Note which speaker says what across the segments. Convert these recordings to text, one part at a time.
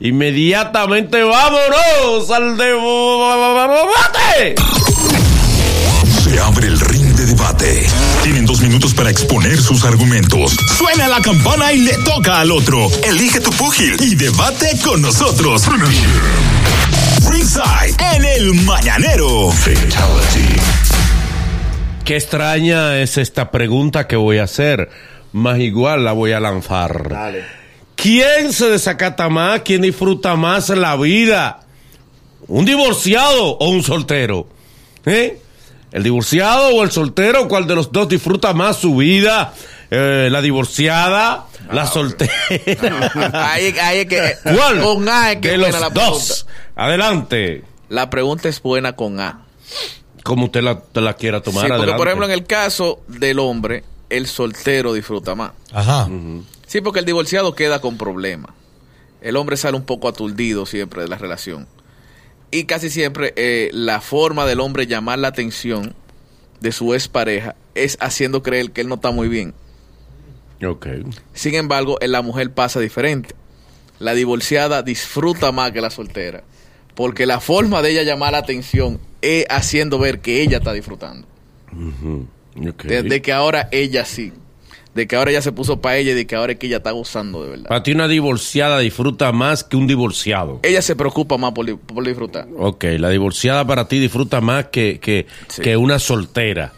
Speaker 1: Inmediatamente vámonos al debate.
Speaker 2: Se abre el ring de debate. Tienen dos minutos para exponer sus argumentos. Suena la campana y le toca al otro. Elige tu púgil y debate con nosotros. Ringside en el mañanero.
Speaker 1: Qué extraña es esta pregunta que voy a hacer, más igual la voy a lanzar. ¿Quién se desacata más? ¿Quién disfruta más la vida? ¿Un divorciado o un soltero? ¿Eh? ¿El divorciado o el soltero? ¿Cuál de los dos disfruta más su vida? Eh, ¿La divorciada? ¿La soltera?
Speaker 3: Ahí, ahí es que.
Speaker 1: ¿Cuál?
Speaker 3: Con A es que
Speaker 1: de
Speaker 3: buena
Speaker 1: los
Speaker 3: la pregunta.
Speaker 1: dos. Adelante.
Speaker 3: La pregunta es buena con A.
Speaker 1: Como usted la, quiera tomar.
Speaker 3: Sí, porque
Speaker 1: adelante.
Speaker 3: por ejemplo en el caso del hombre, el soltero disfruta más.
Speaker 4: Ajá.
Speaker 3: Sí, porque el divorciado queda con problemas. El hombre sale un poco aturdido siempre de la relación. Y casi siempre eh, la forma del hombre llamar la atención de su expareja es haciendo creer que él no está muy bien.
Speaker 1: Ok.
Speaker 3: Sin embargo, en la mujer pasa diferente. La divorciada disfruta más que la soltera. Porque la forma de ella llamar la atención es haciendo ver que ella está disfrutando.
Speaker 1: ok.
Speaker 3: De, de que ahora ella sí. De que ahora ella se puso para ella y de que ahora es que ella está gozando de verdad.
Speaker 1: Para ti una divorciada disfruta más que un divorciado.
Speaker 3: Ella se preocupa más por, por disfrutar.
Speaker 1: Ok, la divorciada para ti disfruta más que, que,
Speaker 3: Sí.
Speaker 1: que una soltera.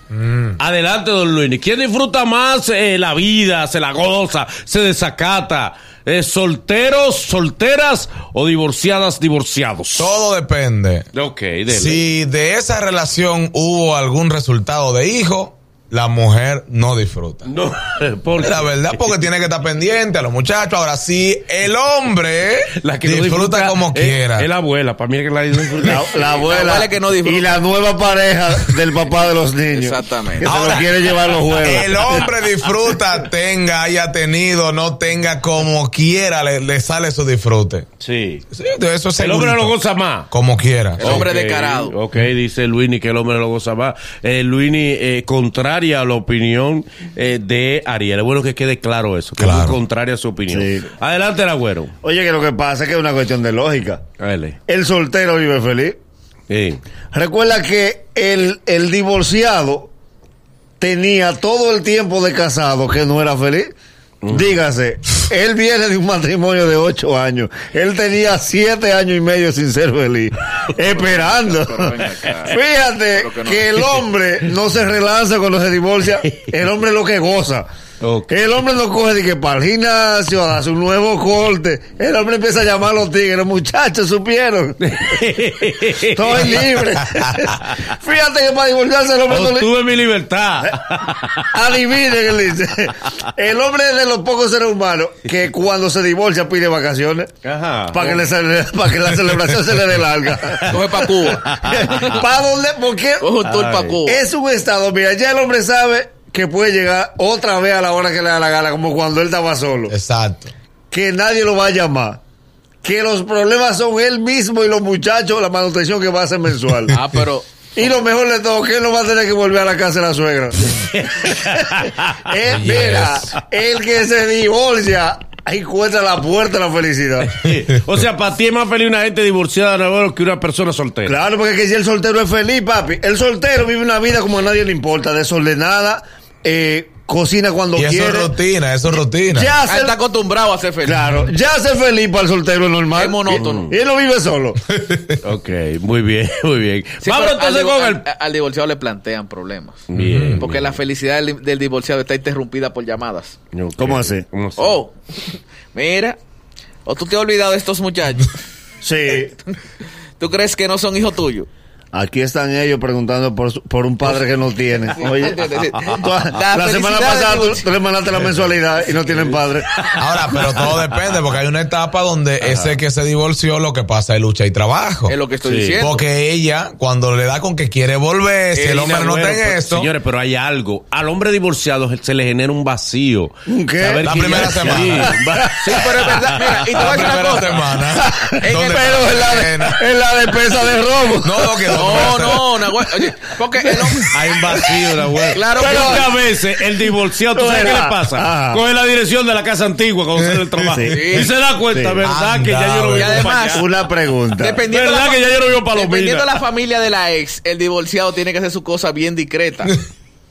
Speaker 1: Adelante, don Luis. ¿Quién disfruta más eh, la vida, se la goza, se desacata? Eh, ¿Solteros, solteras o divorciadas, divorciados?
Speaker 4: Todo depende.
Speaker 1: Ok, dele.
Speaker 4: Si de esa relación hubo algún resultado de hijo, la mujer no disfruta.
Speaker 1: No, porque
Speaker 4: La verdad, porque tiene que estar pendiente a los muchachos. Ahora sí, el hombre
Speaker 1: la que no
Speaker 4: disfruta, como
Speaker 1: es-
Speaker 4: quiera.
Speaker 1: Es la abuela, para mí es que la disfruta.
Speaker 5: La, la abuela
Speaker 3: abuela que no disfruta.
Speaker 5: y la nueva pareja del papá de los niños.
Speaker 3: Exactamente.
Speaker 5: Que se
Speaker 4: Ahora,
Speaker 5: lo quiere llevar a los juegos.
Speaker 4: El hombre disfruta, tenga, haya tenido, no tenga, como quiera, le, le sale su disfrute.
Speaker 1: Sí.
Speaker 4: Sí, eso es
Speaker 1: El hombre lo goza más.
Speaker 4: Como quiera.
Speaker 3: El hombre
Speaker 1: Ok,
Speaker 3: descarado.
Speaker 1: Ok, dice Luini que el hombre lo goza más. Eh, Luini, eh, contraria a la opinión eh, de Ariel. Es bueno que quede claro eso, que
Speaker 4: Claro.
Speaker 1: es muy contraria a su opinión.
Speaker 5: Sí.
Speaker 1: Adelante, el agüero.
Speaker 5: Oye, que lo que pasa es que es una cuestión de lógica.
Speaker 1: Dale.
Speaker 5: El soltero vive feliz.
Speaker 1: Sí.
Speaker 5: Recuerda que el, el divorciado tenía todo el tiempo de casado que no era feliz. Dígase, él viene de un matrimonio de ocho años. Él tenía siete años y medio sin ser feliz. esperando. Fíjate
Speaker 3: que
Speaker 5: el hombre no se relanza cuando se divorcia. El hombre es lo que goza.
Speaker 1: Ok.
Speaker 5: El hombre no coge de que para el gimnasio, a un nuevo corte. El hombre empieza a llamar a los tigres. Muchachos, supieron. Estoy libre. Fíjate que para divorciarse el hombre no le...
Speaker 1: Obtuve mi libertad.
Speaker 5: Adivinen, él dice. El hombre es de los pocos seres humanos que cuando se divorcia pide vacaciones.
Speaker 1: Ajá.
Speaker 5: Para que, le cele- para que la celebración se le dé larga.
Speaker 3: Coge para Cuba.
Speaker 5: ¿Para dónde? Porque
Speaker 3: Coge un tour
Speaker 1: Ay.
Speaker 3: para Cuba.
Speaker 5: es un estado, mira, ya el hombre sabe que puede llegar otra vez a la hora que le da la gana, como cuando él estaba solo.
Speaker 4: Exacto.
Speaker 5: Que nadie lo va a llamar. Que los problemas son él mismo y los muchachos, la manutención que va a hacer mensual.
Speaker 3: Ah, pero.
Speaker 5: Y lo mejor de todo, que él no va a tener que volver a la casa de la suegra. Eh, mira, el que se divorcia encuentra la puerta de la felicidad.
Speaker 1: o sea, para ti es más feliz una gente divorciada Navarro, que una persona soltera.
Speaker 5: Claro, porque que si el soltero es feliz, papi. El soltero vive una vida como a nadie le importa, desordenada, eh, cocina cuando
Speaker 4: Y eso
Speaker 5: quiere.
Speaker 4: es rutina, eso es rutina.
Speaker 5: Ya
Speaker 3: Ah,
Speaker 5: se,
Speaker 3: está acostumbrado a ser feliz.
Speaker 5: claro, ya ser feliz para el soltero es normal.
Speaker 3: Es monótono.
Speaker 5: Y, él lo vive solo.
Speaker 1: Ok, muy bien, muy bien.
Speaker 3: Sí,
Speaker 1: Vamos
Speaker 3: al,
Speaker 1: entonces con el...
Speaker 3: al- al divorciado le plantean problemas.
Speaker 1: Bien.
Speaker 3: Porque la felicidad del, del divorciado está interrumpida por llamadas.
Speaker 5: ¿Cómo así?
Speaker 1: ¿Cómo así?
Speaker 3: Oh, mira. O tú te has olvidado de estos muchachos.
Speaker 5: Sí.
Speaker 3: ¿Tú crees que no son hijos tuyos?
Speaker 5: Aquí están ellos preguntando por, por un padre que no tiene. Oye, la,
Speaker 3: La
Speaker 5: semana pasada tú, tú le mandaste la mensualidad y no tienen padre.
Speaker 4: Ahora, pero todo depende, porque hay una etapa donde ese que se divorció lo que pasa es lucha y trabajo.
Speaker 3: Es lo que estoy
Speaker 1: Sí.
Speaker 3: diciendo.
Speaker 4: Porque ella, cuando le da con que quiere volver, si el hombre no está en esto,
Speaker 1: Señores, pero hay algo. Al hombre divorciado se le genera un vacío.
Speaker 5: ¿Un qué?
Speaker 1: Saber
Speaker 4: La primera
Speaker 1: ya-
Speaker 4: semana.
Speaker 1: Sí,
Speaker 3: pero es verdad. Mira, y te voy a
Speaker 4: la
Speaker 3: decir una
Speaker 4: primera
Speaker 3: cosa.
Speaker 4: semana,
Speaker 3: En
Speaker 4: ¿dónde
Speaker 3: el-
Speaker 5: Pero en la, de, en la despensa de robo.
Speaker 4: No, no, que
Speaker 3: No. Oye, porque el hombre.
Speaker 1: Hay un vacío, la web.
Speaker 3: Claro,
Speaker 1: pero que a veces el divorciado, ¿tú sabes qué le pasa?
Speaker 5: Ajá.
Speaker 1: Coge la dirección de la casa antigua cuando sale del trabajo.
Speaker 5: Sí.
Speaker 1: Y se da cuenta,
Speaker 5: Sí.
Speaker 1: ¿verdad? que ya yo
Speaker 3: y además-
Speaker 1: para.
Speaker 5: Una pregunta.
Speaker 3: Dependiendo,
Speaker 1: ¿Verdad
Speaker 3: la,
Speaker 1: que ya yo vivo palomina?
Speaker 3: dependiendo de la familia de la ex, el divorciado tiene que hacer su cosa bien discreta.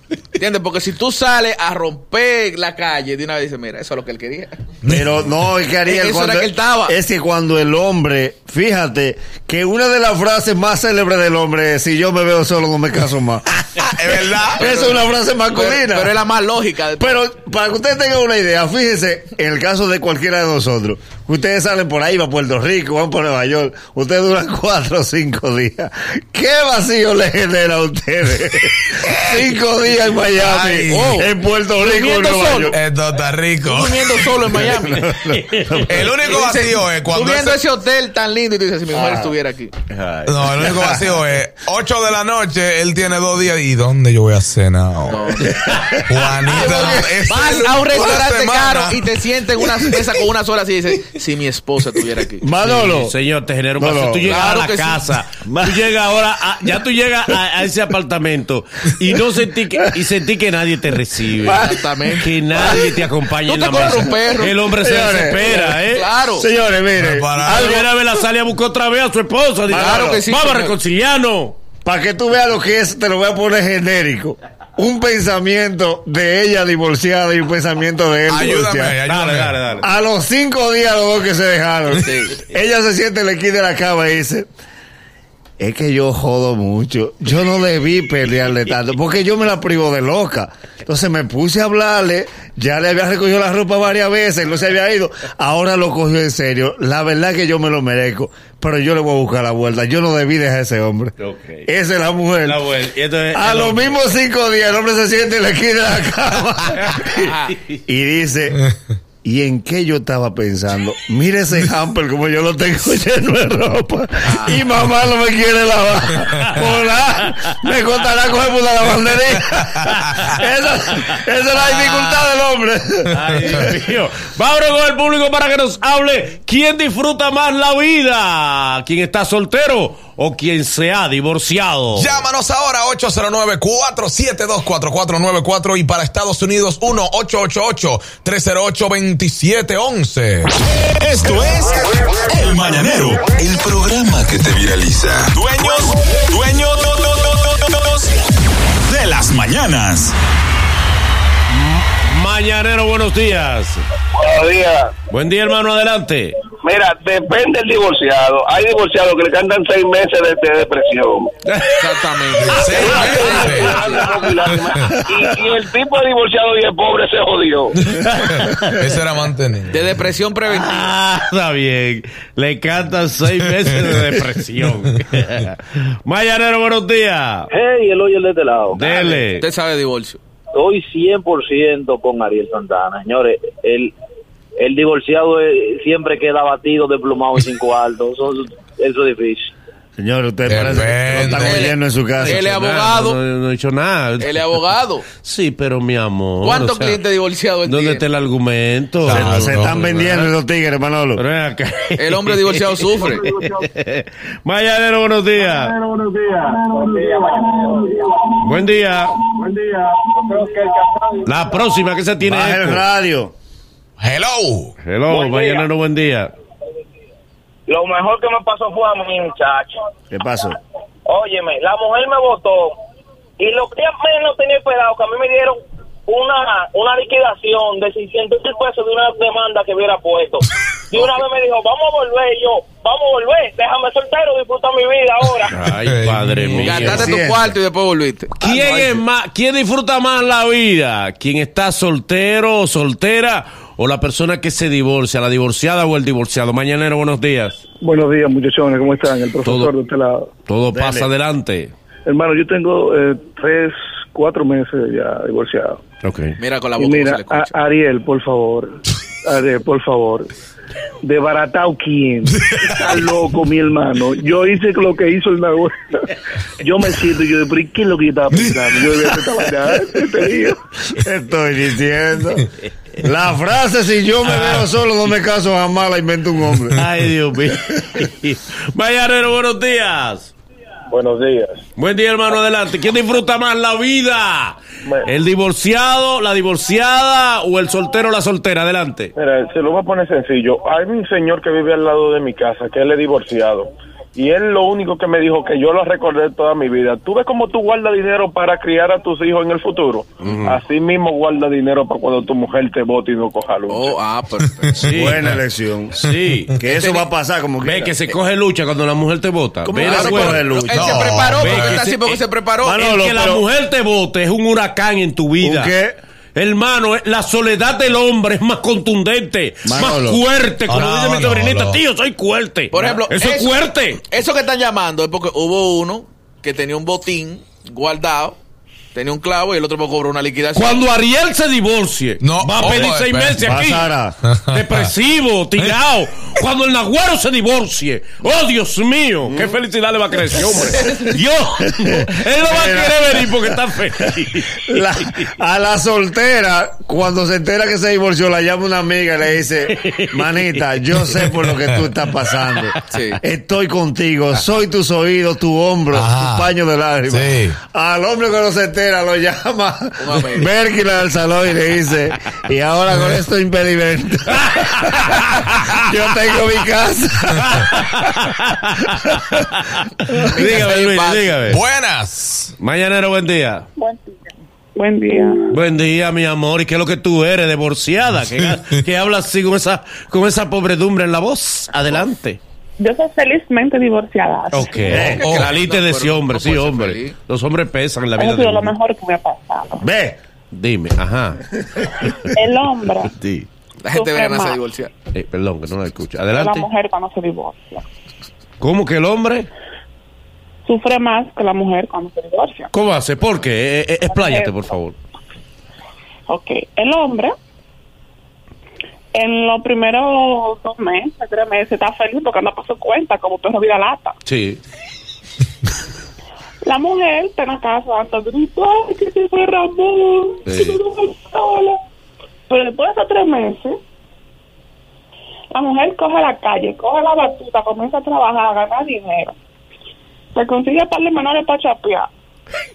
Speaker 3: ¿Entiendes? Porque si tú sales a romper la calle, de una vez dices, mira, eso es lo que él quería.
Speaker 5: Pero no, es que Ariel,
Speaker 3: Eso
Speaker 5: cuando-
Speaker 3: era que él estaba.
Speaker 5: es que cuando el hombre, fíjate, que una de las frases más célebres del hombre es, si yo me veo solo no me caso más.
Speaker 4: Es verdad.
Speaker 5: Esa es una frase masculina.
Speaker 3: pero es la más lógica.
Speaker 5: Pero para que ustedes tengan una idea, fíjense, en el caso de cualquiera de nosotros, ustedes salen por ahí, van a Puerto Rico, van por Nueva York, ustedes duran cuatro o cinco días. ¿Qué vacío le genera a ustedes? cinco días en Miami,
Speaker 4: Ay.
Speaker 5: oh, en Puerto Rico, en
Speaker 3: Durmiendo
Speaker 5: Nueva
Speaker 3: solo.
Speaker 5: York.
Speaker 4: Esto está rico.
Speaker 3: Tú viviendo solo en Miami.
Speaker 4: El único vacío es cuando.
Speaker 3: Tú viendo
Speaker 4: ese-
Speaker 3: ese hotel tan lindo y tú dices, si mi mujer
Speaker 5: Ah.
Speaker 3: estuviera aquí.
Speaker 5: Ay.
Speaker 4: No, el único vacío es 8 de la noche, él tiene dos días. ¿Y dónde yo voy a cenar? Juanita, es
Speaker 3: Vas a un restaurante caro y te sientes en una mesa con una sola así y dices, si mi esposa estuviera aquí.
Speaker 5: Manolo,
Speaker 1: Sí, señor, te genera un
Speaker 5: No,
Speaker 1: vacío.
Speaker 5: no.
Speaker 1: Tú llegas
Speaker 3: Claro
Speaker 1: a la
Speaker 3: sí.
Speaker 1: casa, tú llegas ahora, a- ya tú llegas a, a ese apartamento y no sentí que, y sentí que nadie te recibe.
Speaker 3: Exactamente.
Speaker 1: Que nadie te acompaña en la mesa.
Speaker 3: un perro.
Speaker 1: El hombre se
Speaker 5: Señores,
Speaker 1: desespera, ¿eh?
Speaker 3: Claro.
Speaker 5: señores, miren, algo-
Speaker 1: Alguna vez la sale a buscar otra vez a su esposa. Dice,
Speaker 3: Claro que sí,
Speaker 1: Vamos a reconciliarnos.
Speaker 5: para que tú veas lo que es, te lo voy a poner genérico. Un pensamiento de ella divorciada y un pensamiento de él
Speaker 4: Ayúdame.
Speaker 1: Dale, dale, dale.
Speaker 5: A los cinco días los dos que se dejaron,
Speaker 3: Sí.
Speaker 5: ella se siente en la esquina de la cama y dice, es que yo jodo mucho, yo no debí pelearle tanto, porque yo me la privo de loca. Entonces me puse a hablarle, ya le había recogido la ropa varias veces, no se había ido, ahora lo cogió en serio. La verdad que yo me lo merezco, pero yo le voy a buscar la vuelta, yo no debí dejar a ese hombre. Esa es la mujer.
Speaker 1: La
Speaker 5: A los
Speaker 1: hombre-
Speaker 5: mismos cinco días el hombre se siente en la esquina de la cama y dice, ¿y en qué yo estaba pensando? Mire ese hamper como yo lo tengo lleno de ropa y mamá no me quiere lavar. Hola, me contará coger por la lavandería. Esa, esa es la dificultad del hombre.
Speaker 1: Ay, Dios mío. Vámonos con el público para que nos hable quién disfruta más la vida, quién está soltero o quién se ha divorciado.
Speaker 4: Llámanos ahora 809-472-4494 y para Estados Unidos 1-888-308-2711.
Speaker 2: Esto es El Mañanero, el programa que te viraliza. Dueños, dueños no, no, no, no, no, no, de las mañanas.
Speaker 1: Mañanero, buenos días.
Speaker 6: Buenos días.
Speaker 1: Buen día, hermano, adelante.
Speaker 6: Mira, depende del divorciado. Hay divorciados que le cantan seis meses de, de depresión.
Speaker 3: Exactamente.
Speaker 4: Seis meses.
Speaker 6: y, y el tipo de divorciado y el pobre se jodió.
Speaker 4: Ese era mantenido.
Speaker 3: De depresión preventiva.
Speaker 1: Ah, está bien. Le cantan seis meses de depresión. Mañanero, buenos días.
Speaker 6: Hey, el hoyo de este lado.
Speaker 1: Dele.
Speaker 3: Usted sabe de divorcio.
Speaker 6: Estoy 100% con Ariel Santana. Señores, el, el divorciado eh, siempre queda batido, desplumado y sin cuarto. Eso, eso es difícil.
Speaker 5: Señor, usted parece que están
Speaker 3: Él-
Speaker 5: oyendo en su casa.
Speaker 3: él es
Speaker 1: Nada,
Speaker 3: abogado.
Speaker 1: No, no he dicho nada.
Speaker 3: Él es abogado.
Speaker 1: Sí, pero mi amor.
Speaker 3: ¿Cuántos
Speaker 1: o sea,
Speaker 3: clientes divorciados
Speaker 1: ¿Dónde
Speaker 3: tiene?
Speaker 1: está el argumento?
Speaker 5: Se,
Speaker 4: no,
Speaker 5: están
Speaker 4: no,
Speaker 5: vendiendo esos tigres, Manolo.
Speaker 1: Pero ven acá.
Speaker 3: El hombre divorciado sufre.
Speaker 1: Mañanero, buenos días.
Speaker 6: Buenos días.
Speaker 1: Buen día.
Speaker 6: Buen día.
Speaker 1: La próxima que se tiene
Speaker 5: Baja el radio.
Speaker 4: Hello.
Speaker 1: Hello,
Speaker 6: Buen día.
Speaker 1: Mañanero, buen día.
Speaker 6: Lo mejor que me pasó fue a mí, muchacho.
Speaker 5: ¿Qué pasó?
Speaker 6: Óyeme, la mujer me votó y lo que menos tenía esperado que a mí me dieron una, una liquidación de 600 mil pesos de una demanda que hubiera puesto. Y una vez me dijo, vamos a volver, y yo, vamos a volver, déjame soltero, disfrutar mi vida ahora.
Speaker 1: Ay, padre
Speaker 4: mío.
Speaker 3: Gastaste tu cuarto y después volviste.
Speaker 1: ¿Quién es más, quién disfruta más la vida? ¿Quién está soltero o soltera? ¿O la persona que se divorcia, la divorciada o el divorciado? Mañanero, buenos días.
Speaker 7: Buenos días, muchachones, ¿cómo están? El profesor
Speaker 1: Todo.
Speaker 7: de este lado.
Speaker 1: Todo pasa adelante.
Speaker 7: Hermano, yo tengo eh, tres, cuatro meses ya divorciado.
Speaker 1: Ok.
Speaker 3: Mira con la boca
Speaker 7: mira,
Speaker 3: le escucha.
Speaker 7: a- Ariel, por favor. Ariel, por favor. ¿De baratao quién? Está loco, mi hermano. Yo hice lo que hizo el Nahuel. Yo me siento y yo, pero ¿y ¿qué es lo que yo estaba pensando? Yo debía hacer esta vaina este día.
Speaker 5: Estoy diciendo. La frase, si yo me veo solo, no me caso jamás, la inventa un hombre.
Speaker 1: Ay, Dios mío. Mañanero, buenos días.
Speaker 8: Buenos días.
Speaker 1: Buen día, hermano, adelante. ¿Quién disfruta más la vida? ¿El divorciado, la divorciada o el soltero o la soltera? Adelante.
Speaker 8: Mira, se lo voy a poner sencillo. Hay un señor que vive al lado de mi casa, que él es divorciado. Y él lo único que me dijo, que yo lo recordé toda mi vida. ¿Tú ves cómo tú guardas dinero para criar a tus hijos en el futuro? Así mismo guarda dinero para cuando tu mujer te bote y no coja luz.
Speaker 3: Oh, ah, perfecto.
Speaker 1: Sí.
Speaker 5: Buena elección.
Speaker 1: Sí.
Speaker 5: Que eso va a pasar como
Speaker 1: Ve
Speaker 5: quiera.
Speaker 1: que se coge lucha cuando la mujer te vota.
Speaker 5: ¿Cómo
Speaker 1: Ve güera.
Speaker 5: coger lucha?
Speaker 3: Él se preparó,
Speaker 1: ve
Speaker 3: porque
Speaker 1: que
Speaker 3: está así
Speaker 1: se-
Speaker 3: porque
Speaker 1: eh,
Speaker 3: se preparó.
Speaker 5: Manolo,
Speaker 1: el que la
Speaker 5: pero-
Speaker 1: mujer te vote es un huracán en tu vida.
Speaker 5: ¿Un qué?
Speaker 1: Hermano, eh, la soledad del hombre es más contundente,
Speaker 5: Manolo.
Speaker 1: más fuerte. Como dice mi sobrinita, tío, soy fuerte.
Speaker 3: Por ejemplo,
Speaker 1: eso, es fuerte.
Speaker 3: Eso que están llamando es porque hubo uno que tenía un botín guardado, tenía un clavo y el otro me cobró una liquidación.
Speaker 1: Cuando Ariel se divorcie,
Speaker 4: No,
Speaker 1: va a pedir seis meses aquí. Depresivo, tirado. Cuando el Naguaro se divorcie. Oh, Dios mío. Qué felicidad le va a creer ese hombre. Dios. Él no va a querer venir porque está feliz.
Speaker 5: La- a la soltera, cuando se entera que se divorció, la llama una amiga y le dice, manita, yo sé por lo que tú estás pasando.
Speaker 3: Sí.
Speaker 5: Estoy contigo, soy tus oídos, tu hombro,
Speaker 4: Ajá.
Speaker 5: tu paño de lágrimas.
Speaker 4: Sí.
Speaker 5: Al hombre cuando se entera lo llama. Berkila del salón y le dice, y ahora con esto impedimento, yo tengo mi casa.
Speaker 1: dígame, Luis, dígame.
Speaker 4: Buenas.
Speaker 1: Mañanero, buen día.
Speaker 9: Buen día.
Speaker 1: Buen día, mi amor. ¿Y qué es lo que tú eres? Divorciada. Que, que hablas así con esa, con esa pobredumbre en la voz. Adelante.
Speaker 9: Yo soy felizmente divorciada.
Speaker 1: Ok.
Speaker 3: Oh,
Speaker 1: Saliste de ese hombre,
Speaker 3: no
Speaker 1: sí, hombre.
Speaker 3: feliz.
Speaker 1: Los hombres pesan en la
Speaker 9: Ha
Speaker 1: vida
Speaker 9: sido
Speaker 1: de
Speaker 9: lo mejor que me ha pasado.
Speaker 5: Ve,
Speaker 1: Dime, ajá.
Speaker 9: El hombre,
Speaker 1: Sí.
Speaker 3: La gente
Speaker 9: Sufre
Speaker 3: ve ganas de
Speaker 9: más.
Speaker 3: divorciar.
Speaker 1: Eh, perdón, que no la escucho.
Speaker 9: la
Speaker 1: Adelante.
Speaker 9: mujer cuando se divorcia.
Speaker 1: ¿Cómo que el hombre?
Speaker 9: Sufre más que la mujer cuando se divorcia.
Speaker 1: ¿Cómo hace? ¿Por qué? Eh, eh, expláyate, por favor.
Speaker 9: Ok, el hombre en los primeros dos meses, tres meses, está feliz porque anda por su cuenta como perro vida lata.
Speaker 1: Sí.
Speaker 9: La mujer está en la casa dando gritos, ay, que se fue Ramón,
Speaker 1: Sí.
Speaker 9: que dejó sola. Pero después de esos tres meses, la mujer coge la calle, coge la batuta, comienza a trabajar, a ganar dinero. Se consigue par de menores para chapear.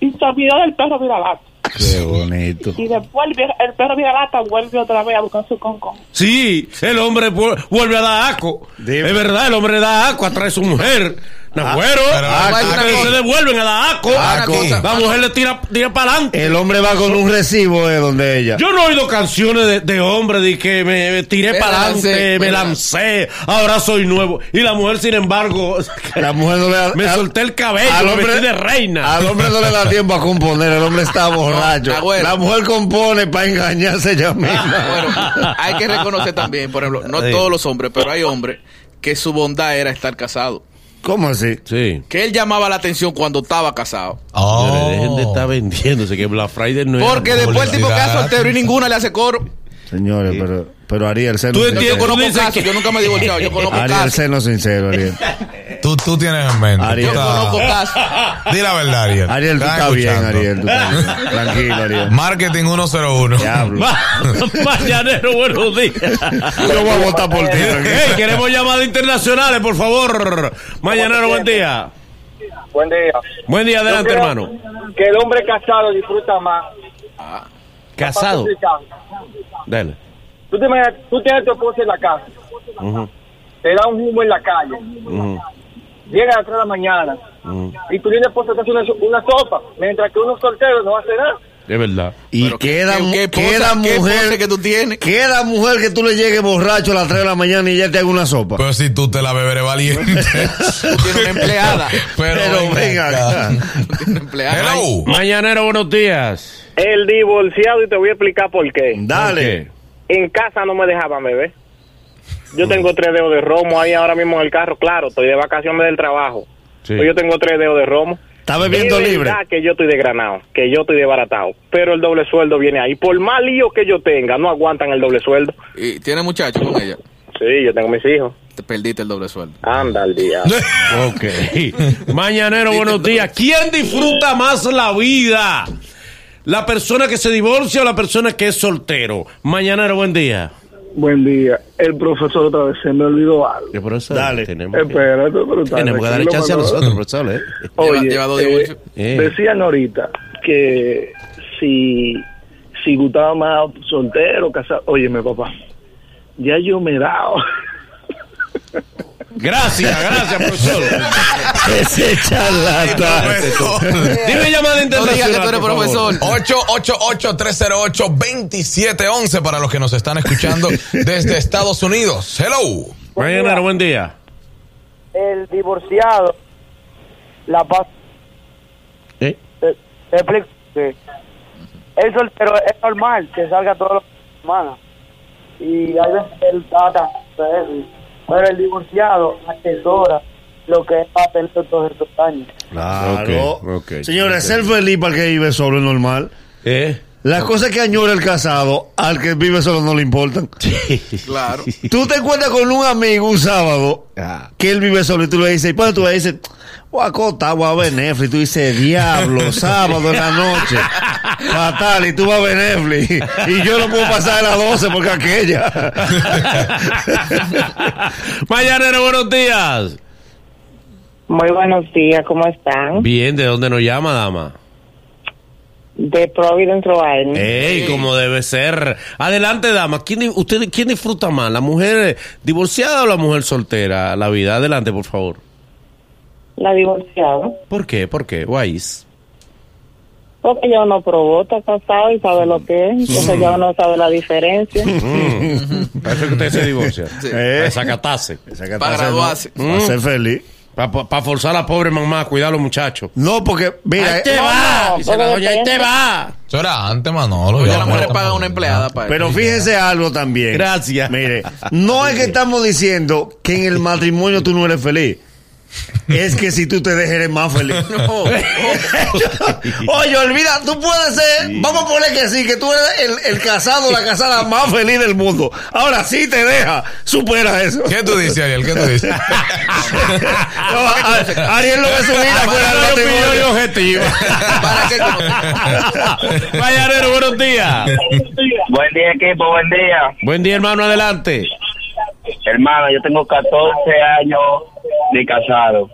Speaker 9: Y se olvidó del perro viralata.
Speaker 5: Qué bonito.
Speaker 9: Y después el, vie- el perro viralata vuelve otra vez a buscar su concón.
Speaker 1: Sí, el hombre vu- vuelve a dar aco.
Speaker 5: Dime.
Speaker 1: Es verdad, el hombre da aco atrae a su mujer. Nagüero, ah,
Speaker 3: cosa.
Speaker 1: se devuelven a dar aco.
Speaker 3: Ah.
Speaker 1: La mujer le tira, tira para adelante.
Speaker 5: El hombre va con un recibo de donde ella.
Speaker 1: Yo no he oído canciones de, de hombre de que me, me tiré
Speaker 3: Me
Speaker 1: para adelante, me
Speaker 3: me
Speaker 1: lancé, ahora soy nuevo. Y la mujer, sin embargo,
Speaker 5: La mujer no le da.
Speaker 1: me
Speaker 5: al-
Speaker 1: solté el cabello,
Speaker 5: al
Speaker 1: me
Speaker 5: hombre-
Speaker 1: vestí de reina.
Speaker 5: Al hombre no le da tiempo a componer, el hombre está borracho.
Speaker 3: abuelo.
Speaker 5: La mujer compone para engañarse ella misma.
Speaker 3: Bueno, hay que reconocer también, por ejemplo, no
Speaker 1: Sí.
Speaker 3: todos los hombres, pero hay hombres que su bondad era estar casado.
Speaker 5: ¿Cómo así?
Speaker 1: Sí.
Speaker 3: Que él llamaba la atención cuando estaba casado.
Speaker 4: Oh.
Speaker 1: Señores, Dejen de estar vendiéndose que Black Friday no es.
Speaker 3: Porque después el tipo queda
Speaker 4: Felicidad.
Speaker 3: soltero y ninguna le hace coro.
Speaker 5: Señores, pero, pero Ariel, seno
Speaker 1: Tú
Speaker 5: sincero.
Speaker 1: entiendes,
Speaker 3: Yo conozco casos,
Speaker 1: que-
Speaker 3: yo nunca me he divorciado, yo conozco
Speaker 5: Ariel,
Speaker 3: casos.
Speaker 5: seno sincero, Ariel.
Speaker 4: Tú, tú tienes en mente.
Speaker 5: Ariel.
Speaker 4: tú
Speaker 3: Yo
Speaker 4: estás-
Speaker 3: conozco casos.
Speaker 4: Di la verdad, Ariel.
Speaker 5: Ariel, tú
Speaker 4: Estás
Speaker 5: bien,
Speaker 4: escuchando.
Speaker 5: Ariel. Tú estás bien. Tranquilo, Ariel.
Speaker 4: Marketing 101.
Speaker 5: Diablo.
Speaker 1: Ma- Mañanero, buenos días.
Speaker 5: Yo voy a votar por ti.
Speaker 1: Hey, queremos llamadas internacionales, por favor. Mañanero, buen día.
Speaker 6: Buen día.
Speaker 1: Buen día, adelante, hermano.
Speaker 6: Que el hombre casado disfruta más.
Speaker 1: Casado. Dale.
Speaker 6: Tú, te imaginas- tú tienes a tu esposa en la casa, te da un humo en la calle,
Speaker 1: ujú,
Speaker 6: llega a las 3 de la mañana
Speaker 1: ujú.
Speaker 6: y tú tienes esposa te hace una, una sopa, mientras que uno soltero no hace nada.
Speaker 1: Es verdad.
Speaker 5: Y
Speaker 3: Pero
Speaker 5: queda,
Speaker 3: ¿qué- qué
Speaker 5: queda
Speaker 3: qué
Speaker 5: mujer.
Speaker 3: que tú tienes?
Speaker 5: Queda mujer que tú le llegues borracho a las 3 de la mañana y ya te haga una sopa.
Speaker 4: Pero si tú te la beberé valiente.
Speaker 3: Tiene una empleada.
Speaker 4: Pero,
Speaker 5: Pero venga acá.
Speaker 3: Empleada.
Speaker 4: Hello.
Speaker 1: Mañanero, buenos días.
Speaker 6: El divorciado, y te voy a explicar por qué.
Speaker 5: Dale.
Speaker 6: En casa no me dejaban beber. Yo tengo tres dedos de romo ahí ahora mismo en el carro, claro, estoy de vacaciones del trabajo.
Speaker 1: Sí.
Speaker 6: Pero yo tengo tres dedos de romo.
Speaker 5: Está bebiendo
Speaker 6: Es
Speaker 5: libre.
Speaker 6: verdad que yo estoy desgranado, que yo estoy desbaratado, pero el doble sueldo viene ahí. Por más lío que yo tenga, no aguantan el doble sueldo.
Speaker 3: Y tiene muchachos con ella.
Speaker 6: Sí, yo tengo mis hijos.
Speaker 3: Te perdiste el doble sueldo.
Speaker 6: Anda al día.
Speaker 1: Ok. Mañanero, buenos días. ¿Quién disfruta más la vida? ¿La persona que se divorcia o la persona que es soltero? Mañanero, buen día.
Speaker 7: Buen día. El profesor otra vez se me olvidó algo.
Speaker 1: ¿Qué profesor?
Speaker 5: Dale.
Speaker 1: Tenemos que,
Speaker 7: pero
Speaker 1: tenemos que darle chance a nosotros, profesor. ¿eh?
Speaker 7: Oye, eh.
Speaker 1: Eh.
Speaker 7: decían ahorita que si, si gustaba más soltero, casado. Óyeme, papá, ya yo me he dado.
Speaker 1: Gracias, gracias, profesor.
Speaker 5: Ese charlatán.
Speaker 1: Dime llamada
Speaker 3: No digas que tú
Speaker 1: internacional,
Speaker 3: eres profesor.
Speaker 4: 888-308-2711 para los que nos están escuchando desde Estados Unidos. Hello.
Speaker 1: Buen día.
Speaker 10: el divorciado, la paz.
Speaker 1: ¿Eh?
Speaker 10: Te, te explico el soltero es normal que salga todos los semanas y hay veces él trata pero el divorciado atesora lo que es tener todos estos años.
Speaker 5: Claro.
Speaker 1: Ok, ok.
Speaker 5: Señores, ser feliz para el que vive solo es normal.
Speaker 1: ¿Eh?
Speaker 5: Las cosas que añora el casado, al que vive solo no le importan.
Speaker 3: Claro.
Speaker 5: Tú te encuentras con un amigo un sábado
Speaker 1: Ah.
Speaker 5: que él vive solo y tú le dices, ¿y cuando tú le dices? Voy a acotar, voy a ver Netflix. Y tú dices, diablo, sábado en la noche. Fatal, y tú vas a ver Netflix. Y yo no puedo pasar a las 12 porque aquella.
Speaker 1: Mañanero, buenos días.
Speaker 9: Muy buenos días, ¿cómo están?
Speaker 1: Bien, ¿de dónde nos llama, dama?
Speaker 9: De Providence, Rhode Island.
Speaker 1: Ey, como debe ser. Adelante, dama. ¿Quién, usted, ¿Quién disfruta más? ¿La mujer divorciada o la mujer soltera? La vida. Adelante, por favor.
Speaker 9: La divorciada.
Speaker 1: ¿Por qué? ¿Por qué? Guays.
Speaker 9: Porque yo no probó, está casado y sabe lo que es. Entonces ya uno sabe la diferencia.
Speaker 1: Mm. Para eso que usted se divorcia.
Speaker 3: Sí.
Speaker 5: Eh.
Speaker 1: Para desacatarse.
Speaker 3: Para graduarse.
Speaker 5: Para ser feliz.
Speaker 1: Para forzar a la pobre mamá a cuidar a los muchachos.
Speaker 5: No, porque, mira,
Speaker 1: ¡Ahí te
Speaker 5: eh,
Speaker 1: va!
Speaker 9: no,
Speaker 1: Dice la doña, ¡ahí te va!
Speaker 4: Eso era antes, Manolo.
Speaker 3: Oye,
Speaker 4: no
Speaker 3: pagan
Speaker 4: estamos-
Speaker 3: una empleada para
Speaker 5: Pero fíjense algo también.
Speaker 1: Gracias.
Speaker 5: Mire, no es que estamos diciendo que en el matrimonio tú no eres feliz. Es que si tú te dejas eres más feliz. Oye, olvida, tú puedes ser, vamos a poner que sí, que tú eres el, el casado la casada más feliz del mundo. Ahora sí te deja, supera eso.
Speaker 4: ¿Qué tú dices, Ariel? ¿Qué tú dices?
Speaker 5: No, a- Ariel lo que su vida fuera el matrimonio.
Speaker 1: objetivo.
Speaker 3: ¿Para qué?
Speaker 1: Mañanero, buenos días.
Speaker 6: Buen día, equipo, buen día.
Speaker 1: Buen día, hermano, adelante.
Speaker 6: Hermano, yo tengo 14 años de casado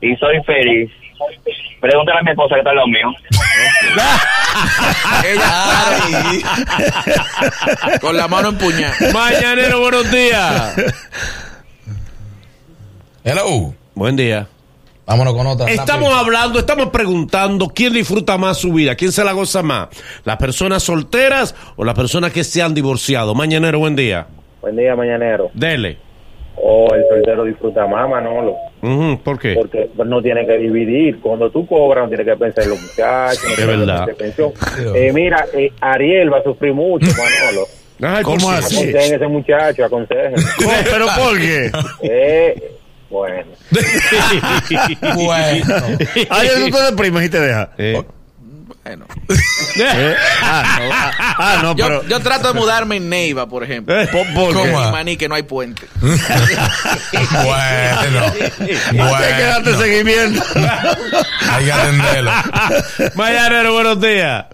Speaker 6: y soy feliz. Pregúntale a mi esposa que está lado mío.
Speaker 3: Ella con la mano empuñada.
Speaker 1: Mañanero, buenos días.
Speaker 4: Hello.
Speaker 1: Buen día.
Speaker 4: Vámonos con otra.
Speaker 1: Estamos
Speaker 4: rápido.
Speaker 1: hablando, estamos preguntando quién disfruta más su vida, quién se la goza más, las personas solteras o las personas que se han divorciado. Mañanero, buen día.
Speaker 6: Buen día, mañanero.
Speaker 1: Dele.
Speaker 6: Oh, el soltero disfruta más, Manolo,
Speaker 1: ¿Por qué?
Speaker 6: porque no tiene que dividir. Cuando tú cobras, no tiene que pensar en los muchachos. No
Speaker 1: Es
Speaker 6: tiene que
Speaker 1: verdad.
Speaker 6: pensar en. Eh, mira, eh, Ariel va a sufrir mucho, Manolo.
Speaker 1: Ay,
Speaker 5: ¿Cómo así?
Speaker 6: Aconsejen a ese muchacho, aconsejen.
Speaker 5: ¿Cómo? ¿Pero por qué?
Speaker 6: Eh, bueno.
Speaker 4: Bueno.
Speaker 5: Ariel, tú te deprimes y te deja.
Speaker 1: Eh.
Speaker 3: Bueno.
Speaker 5: Eh, Ah, no, ah, ah, no,
Speaker 3: Yo,
Speaker 5: pero...
Speaker 3: yo trato de mudarme en Neiva, por ejemplo.
Speaker 5: ¿Por, por qué?
Speaker 4: ¿Cómo?
Speaker 3: En Maní, que no hay puente.
Speaker 4: Bueno.
Speaker 5: Hay que darte
Speaker 4: Bueno.
Speaker 5: seguimiento.
Speaker 4: Hay que atenderlo.
Speaker 1: Mañanero, buenos días.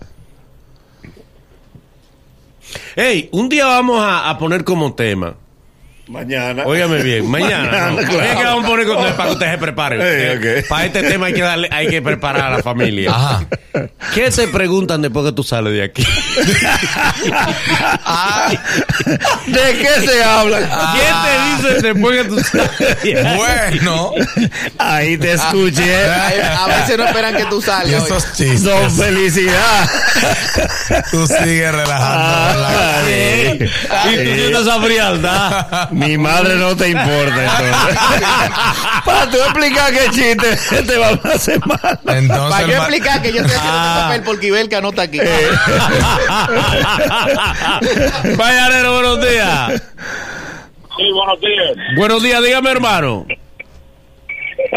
Speaker 1: Hey, un día vamos a, a poner como tema.
Speaker 5: Mañana.
Speaker 1: Óigame bien, mañana. ¿no?
Speaker 5: Mañana, claro.
Speaker 1: Que vamos a poner con- para que ustedes se preparen.
Speaker 5: Eh,
Speaker 1: Eh,
Speaker 5: ok.
Speaker 1: Para este tema hay que darle, hay que preparar a la familia.
Speaker 4: Ajá.
Speaker 1: ¿Qué te preguntan después que tú sales de aquí?
Speaker 5: ¿De qué se habla?
Speaker 1: ¿Quién te dice después que tú sales de aquí?
Speaker 4: bueno.
Speaker 5: Ahí te escuché.
Speaker 3: A, veces no esperan que tú salgas.
Speaker 4: esos chistes.
Speaker 5: Don felicidad.
Speaker 4: Tú sigues relajando.
Speaker 5: Ah,
Speaker 1: Y tú sientes esa frialdad.
Speaker 5: Mi madre no te importa entonces. Para tú explicar qué chiste te va a hacer mal.
Speaker 4: Entonces,
Speaker 3: Para yo explicar que yo estoy haciendo
Speaker 1: Ah.
Speaker 3: este papel porque Ibelka no está aquí.
Speaker 1: Mañanero, buenos días.
Speaker 6: Sí, buenos días.
Speaker 1: Buenos días, dígame, hermano.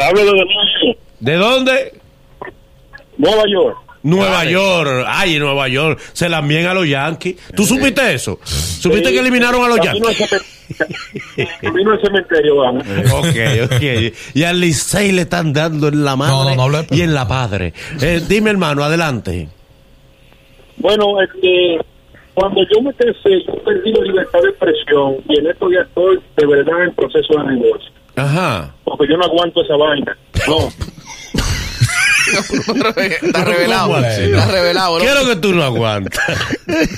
Speaker 6: Hablo de
Speaker 1: ¿De dónde?
Speaker 6: Nueva York.
Speaker 1: Nueva York. Ay, Nueva York. Se la envían a los Yankees. ¿Tú supiste eso? ¿Supiste que eliminaron a los Yankees?
Speaker 6: Vino el cementerio, vamos.
Speaker 1: Ok, ok. Y al Licey le están dando en la madre
Speaker 4: No, no, no hable, pero-
Speaker 1: y en la padre. Eh, dime, hermano, adelante.
Speaker 6: Bueno, este,
Speaker 8: Cuando yo me casé, yo perdí la libertad de expresión y en esto ya estoy de verdad en proceso de divorcio.
Speaker 1: Ajá.
Speaker 8: Porque yo no aguanto esa vaina. No.
Speaker 3: Está revelado. Está revelado. ¿no?
Speaker 1: Quiero que tú no aguantas.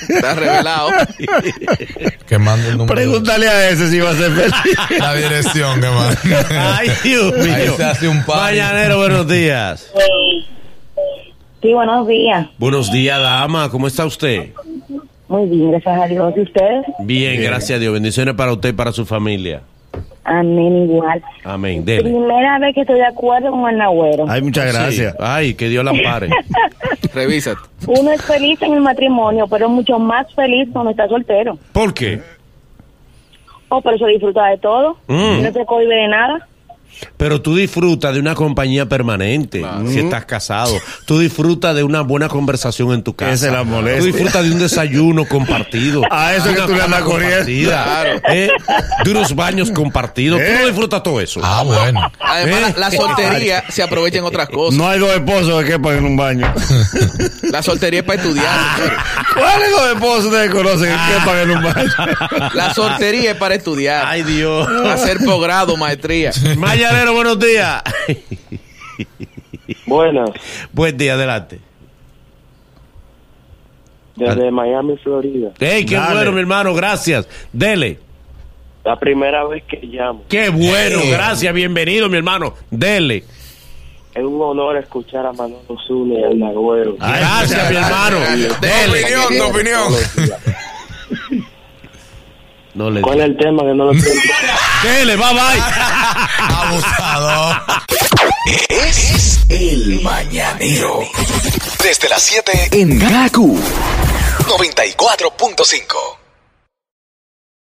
Speaker 3: Está revelado.
Speaker 4: Que mande el número.
Speaker 5: Pregúntale a ese si va a ser feliz.
Speaker 4: La dirección que mande.
Speaker 1: Ay, Dios
Speaker 4: Ahí
Speaker 1: mío.
Speaker 4: se hace un party.
Speaker 1: Mañanero, buenos días.
Speaker 11: Sí, buenos días.
Speaker 1: Buenos días, dama. ¿Cómo está usted?
Speaker 11: Muy bien, gracias a Dios. ¿Y ustedes?
Speaker 1: Bien, gracias a Dios. Bendiciones para usted y para su familia.
Speaker 11: Amén, igual.
Speaker 1: Amén. Dele.
Speaker 11: Primera vez que estoy de acuerdo con el Nagüero.
Speaker 5: Ay, muchas gracias.
Speaker 1: Sí. Ay, que Dios la ampare.
Speaker 3: Revísate.
Speaker 11: Uno es feliz en el matrimonio, pero mucho más feliz cuando está soltero.
Speaker 1: ¿Por qué?
Speaker 11: Oh, pero se disfruta de todo.
Speaker 1: Mm.
Speaker 11: No se cohibe de nada.
Speaker 1: Pero tú disfrutas de una compañía permanente si estás casado. Tú disfrutas de una buena conversación en tu casa.
Speaker 5: Esa es la molestia.
Speaker 1: Tú disfrutas de un desayuno compartido.
Speaker 5: A eso
Speaker 1: de
Speaker 5: que tú le andas corriendo.
Speaker 3: Claro.
Speaker 1: ¿eh? De unos baños compartidos. Tú
Speaker 5: ¿Eh?
Speaker 1: no disfrutas todo eso.
Speaker 4: Ah, bueno.
Speaker 3: Además,
Speaker 1: ¿Eh?
Speaker 3: la, la soltería se aprovecha en otras cosas.
Speaker 5: No hay dos esposos que quepan en un baño.
Speaker 3: La soltería es para estudiar, señores.
Speaker 5: ¿Cuáles dos esposos ustedes conocen que quepan en un baño?
Speaker 3: La soltería es para estudiar.
Speaker 1: Ay, Dios.
Speaker 3: Hacer posgrado, maestría.
Speaker 1: Mañanero, buenos días.
Speaker 8: Buenas,
Speaker 1: Buen día, adelante.
Speaker 8: desde Miami, Florida.
Speaker 1: Hey, qué
Speaker 5: Dale.
Speaker 1: bueno, mi hermano, gracias. Dele.
Speaker 8: La primera vez que llamo.
Speaker 1: Qué bueno, gracias, bienvenido, mi hermano. Dele.
Speaker 8: Es un honor escuchar a Manolo Zuni y al Nagüero.
Speaker 1: Gracias, mi hermano. Dele.
Speaker 4: opinión, tu opinión.
Speaker 1: No le
Speaker 8: ¿Cuál es el tema que no lo entiendo?
Speaker 1: Dele, bye bye.
Speaker 4: Abusador.
Speaker 2: Es el mañanero. Desde las 7 en Gaku 94.5.